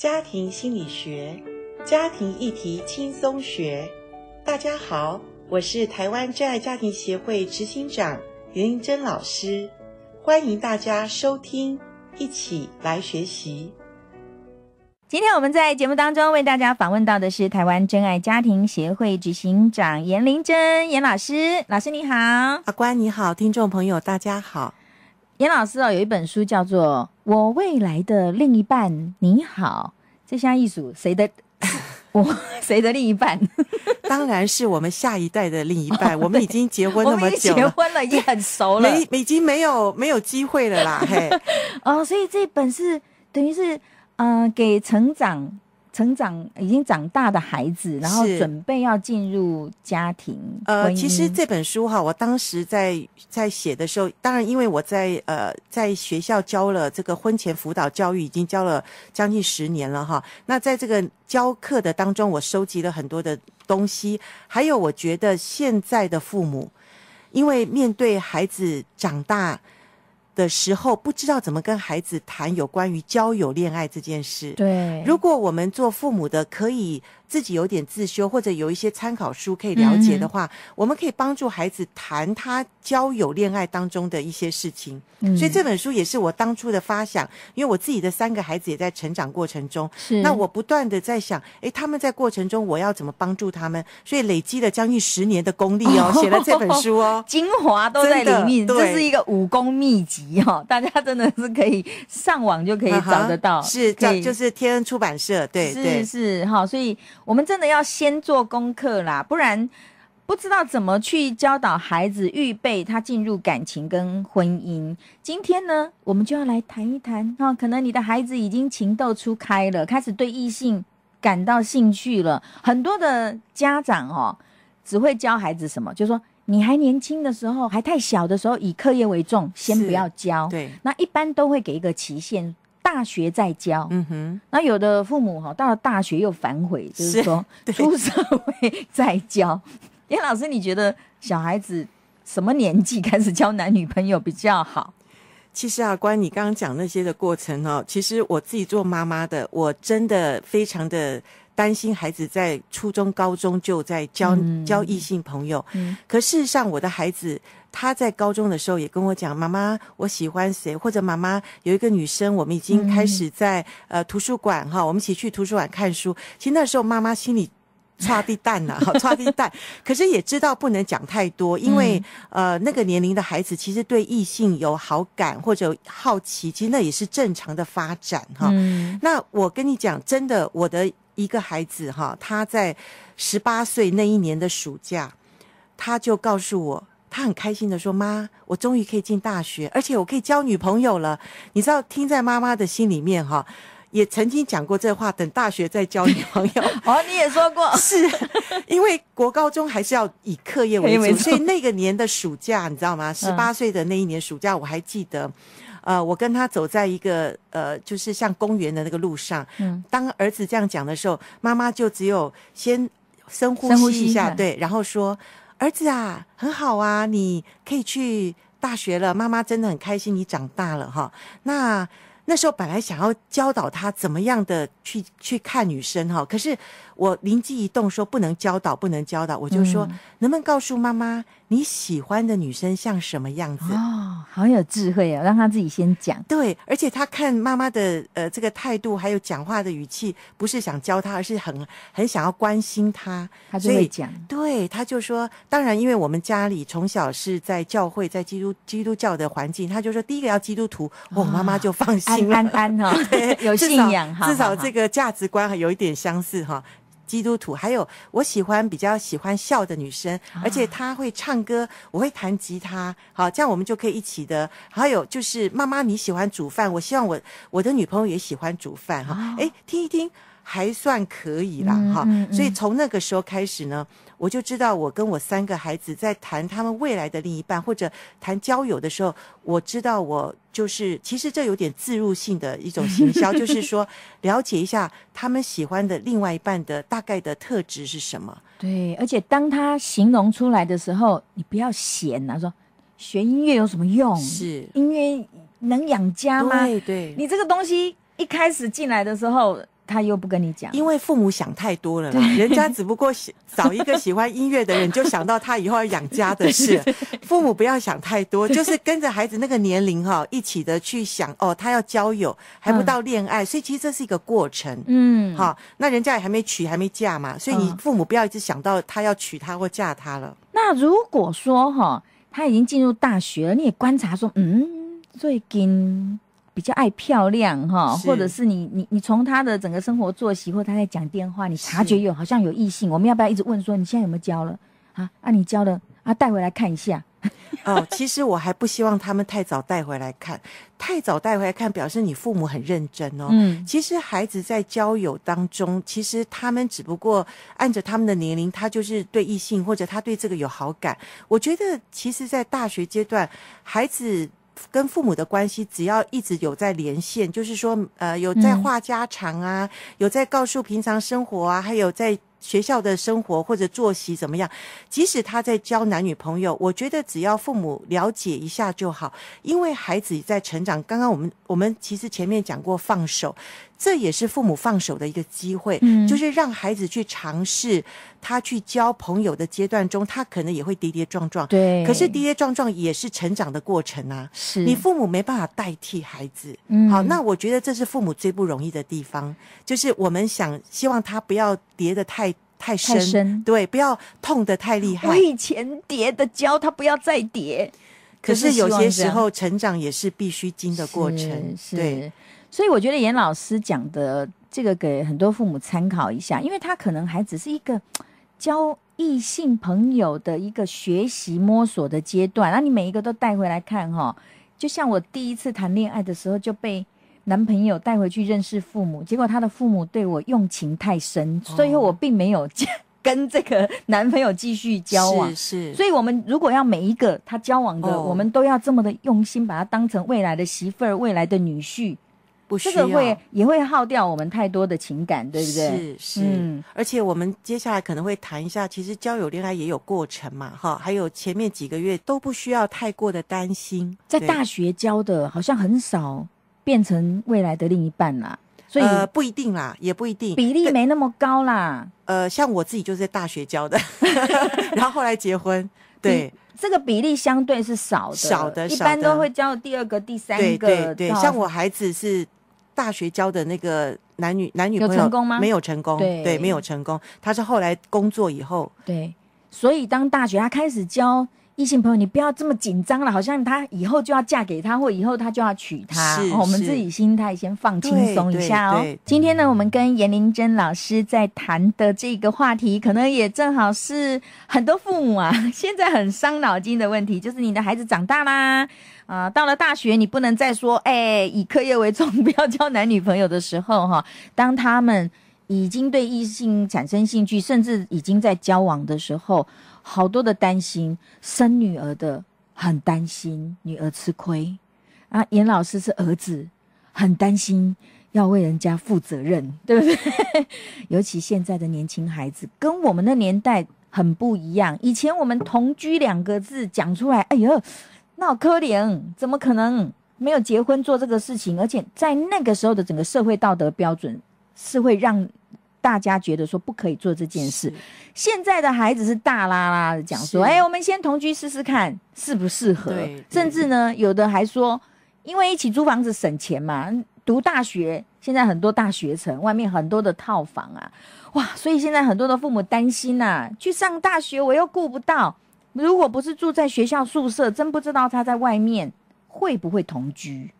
家庭心理学，家庭议题轻松学。大家好，我是台湾真爱家庭协会执行长林玲珍老师，欢迎大家收听，一起来学习。今天我们在节目当中为大家访问到的是台湾真爱家庭协会执行长严玲珍严老师，老师你好，阿关你好，听众朋友大家好。严老师哦，有一本书叫做《我未来的另一半你好》，这下一组谁的？我谁的另一半？当然是我们下一代的另一半。哦、我们已经结婚那么久了，结婚了，已经很熟了，没已经没有没有机会了啦。嘿，哦，所以这本是等于是嗯、呃，给成长。成长已经长大的孩子，然后准备要进入家庭。呃，其实这本书哈，我当时在在写的时候，当然因为我在呃在学校教了这个婚前辅导教育，已经教了将近十年了哈。那在这个教课的当中，我收集了很多的东西，还有我觉得现在的父母，因为面对孩子长大。的时候不知道怎么跟孩子谈有关于交友恋爱这件事。对，如果我们做父母的可以自己有点自修，或者有一些参考书可以了解的话，嗯、我们可以帮助孩子谈他交友恋爱当中的一些事情。嗯、所以这本书也是我当初的发想，因为我自己的三个孩子也在成长过程中，是。那我不断的在想，诶，他们在过程中我要怎么帮助他们？所以累积了将近十年的功力哦，写了这本书哦，精华都在里面，这是一个武功秘籍哦，大家真的是可以上网就可以找得到，是这就是天恩出版社，对对。是哈，所以。我们真的要先做功课啦，不然不知道怎么去教导孩子预备他进入感情跟婚姻。今天呢，我们就要来谈一谈哈，可能你的孩子已经情窦初开了，开始对异性感到兴趣了。很多的家长哦，只会教孩子什么，就是说你还年轻的时候，还太小的时候，以课业为重，先不要教。对，那一般都会给一个期限。大学再教，嗯哼，那有的父母哈到了大学又反悔，就是说 出社会再教。严老师，你觉得小孩子什么年纪开始交男女朋友比较好？其实啊，关于你刚刚讲那些的过程哦，其实我自己做妈妈的，我真的非常的担心孩子在初中、高中就在交、嗯、交异性朋友。嗯，可事实上，我的孩子。他在高中的时候也跟我讲：“妈妈，我喜欢谁？或者妈妈有一个女生，我们已经开始在呃图书馆哈，我们一起去图书馆看书。其实那时候妈妈心里剉滴蛋呐，哈剉滴蛋，可是也知道不能讲太多，因为呃那个年龄的孩子其实对异性有好感或者好奇，其实那也是正常的发展哈。那我跟你讲，真的，我的一个孩子哈，他在十八岁那一年的暑假，他就告诉我。”他很开心的说：“妈，我终于可以进大学，而且我可以交女朋友了。你知道，听在妈妈的心里面哈，也曾经讲过这话，等大学再交女朋友。哦，你也说过，是因为国高中还是要以课业为主，所以那个年的暑假，你知道吗？十八岁的那一年暑假，我还记得，呃，我跟他走在一个呃，就是像公园的那个路上。嗯，当儿子这样讲的时候，妈妈就只有先深呼吸一下，对，然后说。”儿子啊，很好啊，你可以去大学了。妈妈真的很开心，你长大了哈。那那时候本来想要教导他怎么样的去去看女生哈，可是我灵机一动说不能教导，不能教导，我就说、嗯、能不能告诉妈妈？你喜欢的女生像什么样子？哦，好有智慧啊！让她自己先讲。对，而且她看妈妈的呃这个态度，还有讲话的语气，不是想教她，而是很很想要关心她。她就会讲。对，她就说，当然，因为我们家里从小是在教会，在基督基督教的环境，她就说第一个要基督徒，我、哦、妈妈就放心了，安安安哈，对，有信仰哈，至少这个价值观有一点相似哈。基督徒，还有我喜欢比较喜欢笑的女生，而且她会唱歌，我会弹吉他，好，这样我们就可以一起的。还有就是妈妈你喜欢煮饭，我希望我我的女朋友也喜欢煮饭哈。哎，听一听。还算可以啦，哈、嗯，嗯、所以从那个时候开始呢，我就知道我跟我三个孩子在谈他们未来的另一半或者谈交友的时候，我知道我就是其实这有点自入性的一种行销，就 是说了解一下他们喜欢的另外一半的大概的特质是什么。对，而且当他形容出来的时候，你不要嫌啊，说学音乐有什么用？是音乐能养家吗？对对，你这个东西一开始进来的时候。他又不跟你讲，因为父母想太多了啦，人家只不过找一个喜欢音乐的人，就想到他以后要养家的事。父母不要想太多，就是跟着孩子那个年龄哈，一起的去想哦，他要交友还不到恋爱，所以其实这是一个过程。嗯，好，那人家也还没娶还没嫁嘛，所以你父母不要一直想到他要娶她或嫁他了。那如果说哈，他已经进入大学了，你也观察说，嗯，最近。比较爱漂亮哈，或者是你你你从他的整个生活作息，或他在讲电话，你察觉有好像有异性，我们要不要一直问说你现在有没有交了啊？啊，你交了啊，带回来看一下。哦，其实我还不希望他们太早带回来看，太早带回来看表示你父母很认真哦。嗯，其实孩子在交友当中，其实他们只不过按着他们的年龄，他就是对异性或者他对这个有好感。我觉得其实，在大学阶段，孩子。跟父母的关系，只要一直有在连线，就是说，呃，有在话家常啊，嗯、有在告诉平常生活啊，还有在。学校的生活或者作息怎么样？即使他在交男女朋友，我觉得只要父母了解一下就好。因为孩子在成长，刚刚我们我们其实前面讲过放手，这也是父母放手的一个机会，嗯，就是让孩子去尝试他去交朋友的阶段中，他可能也会跌跌撞撞，对。可是跌跌撞撞也是成长的过程啊，是你父母没办法代替孩子，嗯，好，那我觉得这是父母最不容易的地方，就是我们想希望他不要跌得太。太深，太深，对，不要痛得太厉害。我以前跌的跤，他不要再跌。可是有些时候，成长也是必须经的过程。是，对，所以我觉得严老师讲的这个，给很多父母参考一下，因为他可能还只是一个交异性朋友的一个学习摸索的阶段。那你每一个都带回来看哈，就像我第一次谈恋爱的时候就被。男朋友带回去认识父母，结果他的父母对我用情太深，所以我并没有跟这个男朋友继续交往。是，是，所以我们如果要每一个他交往的，哦、我们都要这么的用心，把他当成未来的媳妇儿、未来的女婿，不需要，这个会也会耗掉我们太多的情感，对不对？是是，嗯，而且我们接下来可能会谈一下，其实交友恋爱也有过程嘛，哈，还有前面几个月都不需要太过的担心。在大学交的好像很少。变成未来的另一半啦，所以呃不一定啦，也不一定比例没那么高啦。呃，像我自己就是在大学交的，然后后来结婚，对，这个比例相对是少的，少的，一般都会交第二个、第三个。对对对，像我孩子是大学交的那个男女男女朋友，有成功吗？没有成功，对对，没有成功。他是后来工作以后，对，所以当大学他开始交。异性朋友，你不要这么紧张了，好像他以后就要嫁给他，或以后他就要娶她。是，哦，我们自己心态先放轻松一下哦。今天呢，我们跟严玲珍老师在谈的这个话题，可能也正好是很多父母啊现在很伤脑筋的问题，就是你的孩子长大啦，啊、到了大学，你不能再说，哎、以课业为重，不要交男女朋友的时候，哈，当他们已经对异性产生兴趣，甚至已经在交往的时候。好多的担心，生女儿的很担心女儿吃亏啊。严老师是儿子，很担心要为人家负责任，对不对？尤其现在的年轻孩子跟我们的年代很不一样。以前我们同居两个字讲出来，哎呦，那好可怜，怎么可能？没有结婚做这个事情？而且在那个时候的整个社会道德标准是会让。大家觉得说不可以做这件事，现在的孩子是大啦啦的讲说，哎，我们先同居试试看适不适合，甚至呢，有的还说，因为一起租房子省钱嘛，读大学现在很多大学城外面很多的套房啊，哇，所以现在很多的父母担心呐、啊，去上大学我又顾不到，如果不是住在学校宿舍，真不知道他在外面会不会同居。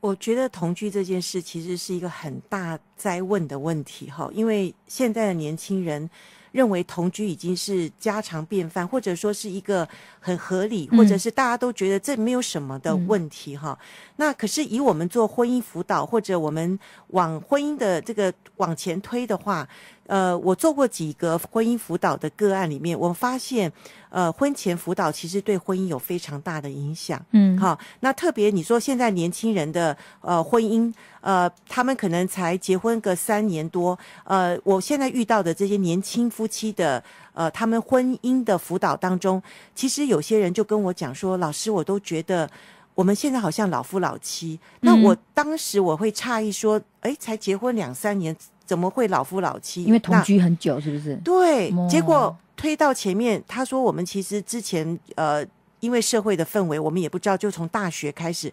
我觉得同居这件事其实是一个很大灾问的问题哈，因为现在的年轻人认为同居已经是家常便饭，或者说是一个很合理，或者是大家都觉得这没有什么的问题哈。那可是以我们做婚姻辅导，或者我们往婚姻的这个往前推的话。呃，我做过几个婚姻辅导的个案里面，我发现，呃，婚前辅导其实对婚姻有非常大的影响。嗯，好，那特别你说现在年轻人的呃婚姻，呃，他们可能才结婚个三年多，呃，我现在遇到的这些年轻夫妻的，呃，他们婚姻的辅导当中，其实有些人就跟我讲说，老师，我都觉得。我们现在好像老夫老妻。那我当时我会诧异说，哎、嗯，才结婚两三年，怎么会老夫老妻？因为同居很久，是不是？对，结果推到前面，他说我们其实之前呃，因为社会的氛围，我们也不知道，就从大学开始。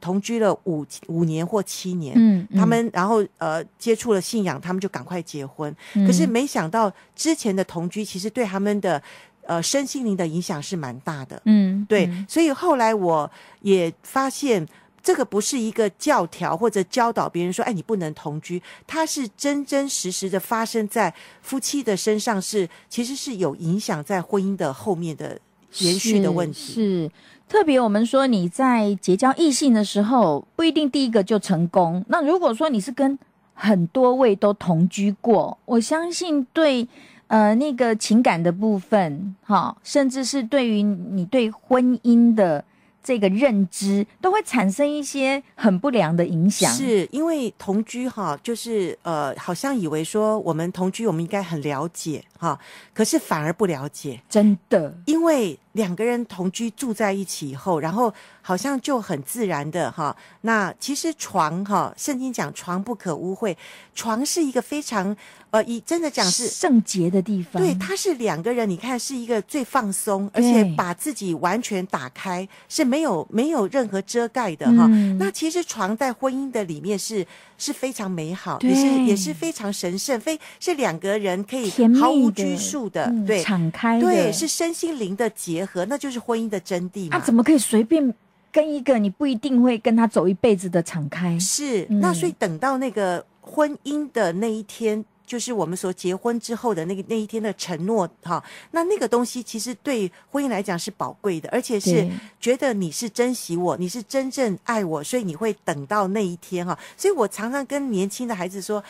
同居了五五年或七年，嗯，嗯他们然后呃接触了信仰，他们就赶快结婚。嗯、可是没想到之前的同居其实对他们的呃身心灵的影响是蛮大的，嗯，对。嗯、所以后来我也发现，这个不是一个教条或者教导别人说，哎，你不能同居，它是真真实实的发生在夫妻的身上是，是其实是有影响在婚姻的后面的延续的问题是。是特别我们说你在结交异性的时候，不一定第一个就成功。那如果说你是跟很多位都同居过，我相信对呃那个情感的部分，哈，甚至是对于你对婚姻的。这个认知都会产生一些很不良的影响，是因为同居哈，就是呃，好像以为说我们同居，我们应该很了解哈，可是反而不了解，真的，因为两个人同居住在一起以后，然后好像就很自然的哈，那其实床哈，圣经讲床不可污秽，床是一个非常。呃，以真的讲是圣洁的地方，对，它是两个人，你看是一个最放松，而且把自己完全打开，是没有没有任何遮盖的哈。嗯、那其实床在婚姻的里面是是非常美好，也是也是非常神圣，非是两个人可以毫无拘束的，的对，敞开，对，是身心灵的结合，那就是婚姻的真谛嘛。他、啊、怎么可以随便跟一个你不一定会跟他走一辈子的敞开？是，嗯、那所以等到那个婚姻的那一天。就是我们所结婚之后的那个那一天的承诺，哈，那那个东西其实对婚姻来讲是宝贵的，而且是觉得你是珍惜我，你是真正爱我，所以你会等到那一天，哈。所以我常常跟年轻的孩子说，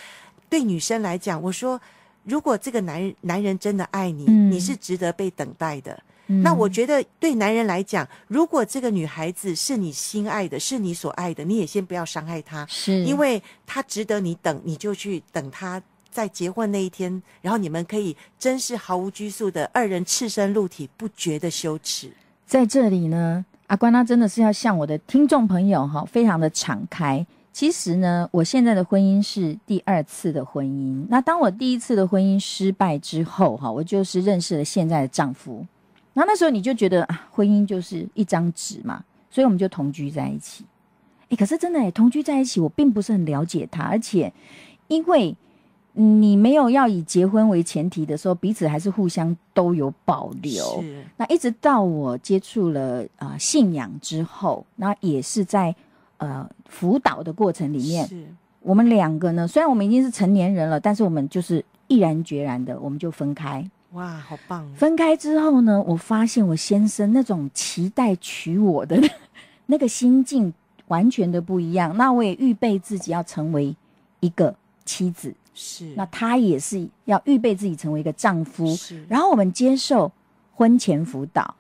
对女生来讲，我说，如果这个男人男人真的爱你，你是值得被等待的。嗯、那我觉得对男人来讲，如果这个女孩子是你心爱的，是你所爱的，你也先不要伤害她，是因为她值得你等，你就去等她。在结婚那一天，然后你们可以真是毫无拘束的二人赤身露体，不觉得羞耻。在这里呢，阿关他真的是要向我的听众朋友哈，非常的敞开。其实呢，我现在的婚姻是第二次的婚姻。那当我第一次的婚姻失败之后哈，我就是认识了现在的丈夫。那那时候你就觉得啊，婚姻就是一张纸嘛，所以我们就同居在一起。诶，可是真的诶，同居在一起，我并不是很了解他，而且因为。你没有要以结婚为前提的时候，彼此还是互相都有保留。是那一直到我接触了啊、呃、信仰之后，那也是在呃辅导的过程里面，我们两个呢，虽然我们已经是成年人了，但是我们就是毅然决然的，我们就分开。哇，好棒！分开之后呢，我发现我先生那种期待娶我的 那个心境完全的不一样。那我也预备自己要成为一个妻子。是，那他也是要预备自己成为一个丈夫，是。然后我们接受婚前辅导，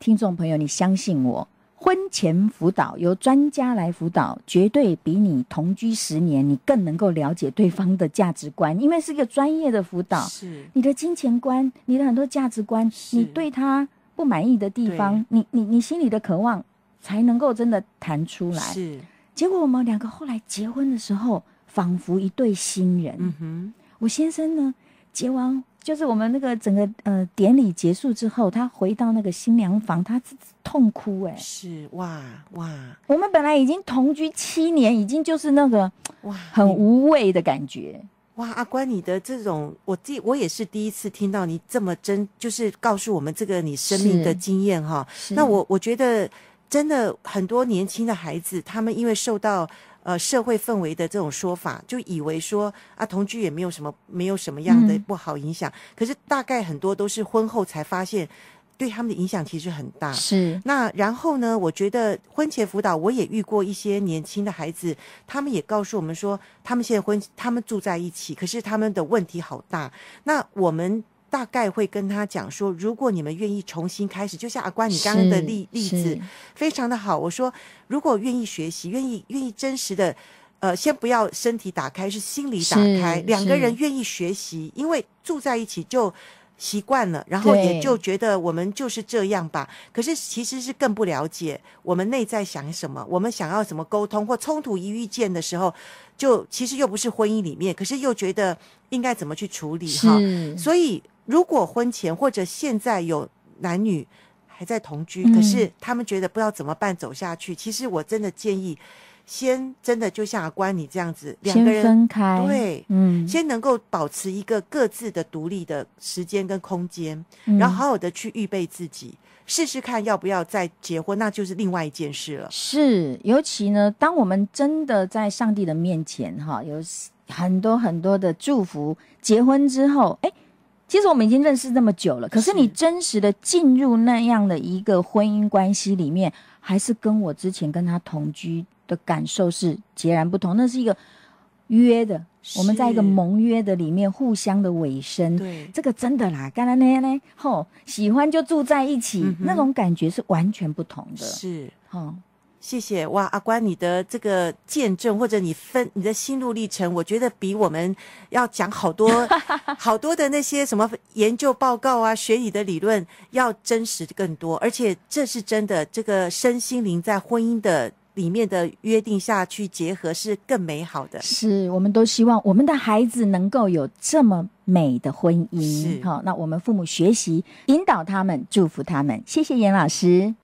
听众朋友，你相信我，婚前辅导由专家来辅导，绝对比你同居十年你更能够了解对方的价值观，因为是一个专业的辅导。是，你的金钱观，你的很多价值观，你对他不满意的地方，你你你心里的渴望，才能够真的谈出来。是，结果我们两个后来结婚的时候。仿佛一对新人。嗯哼，我先生呢，结完就是我们那个整个呃典礼结束之后，他回到那个新娘房，他痛哭哎、欸。是哇哇，我们本来已经同居七年，已经就是那个哇很无味的感觉。哇，阿关，你的这种，我第我也是第一次听到你这么真，就是告诉我们这个你生命的经验哈。那我我觉得真的很多年轻的孩子，他们因为受到。呃，社会氛围的这种说法，就以为说啊，同居也没有什么，没有什么样的不好影响。嗯、可是大概很多都是婚后才发现，对他们的影响其实很大。是。那然后呢，我觉得婚前辅导，我也遇过一些年轻的孩子，他们也告诉我们说，他们现在婚，他们住在一起，可是他们的问题好大。那我们。大概会跟他讲说，如果你们愿意重新开始，就像阿关你刚刚的例例子，非常的好。我说，如果愿意学习，愿意愿意真实的，呃，先不要身体打开，是心理打开，两个人愿意学习，因为住在一起就习惯了，然后也就觉得我们就是这样吧。可是其实是更不了解我们内在想什么，我们想要怎么沟通或冲突一遇见的时候，就其实又不是婚姻里面，可是又觉得应该怎么去处理哈。所以如果婚前或者现在有男女还在同居，可是他们觉得不知道怎么办走下去，其实我真的建议。先真的就像阿关你这样子，两个人分开，对，嗯，先能够保持一个各自的独立的时间跟空间，嗯，然后好好的去预备自己，试试看要不要再结婚，那就是另外一件事了。是，尤其呢，当我们真的在上帝的面前，哈，有很多很多的祝福，结婚之后，哎，其实我们已经认识那么久了，可是你真实的进入那样的一个婚姻关系里面，还是跟我之前跟他同居的感受是截然不同，那是一个约的，我们在一个盟约的里面互相的委身，对，这个真的啦，刚才那样呢，吼，喜欢就住在一起，嗯、那种感觉是完全不同的，是，哦，谢谢哇，阿关，你的这个见证或者你分你的心路历程，我觉得比我们要讲好多 好多的那些什么研究报告啊、学理的理论要真实更多，而且这是真的，这个身心灵在婚姻的。里面的约定下去结合是更美好的，是我们都希望我们的孩子能够有这么美的婚姻。好，那我们父母学习引导他们，祝福他们。谢谢严老师。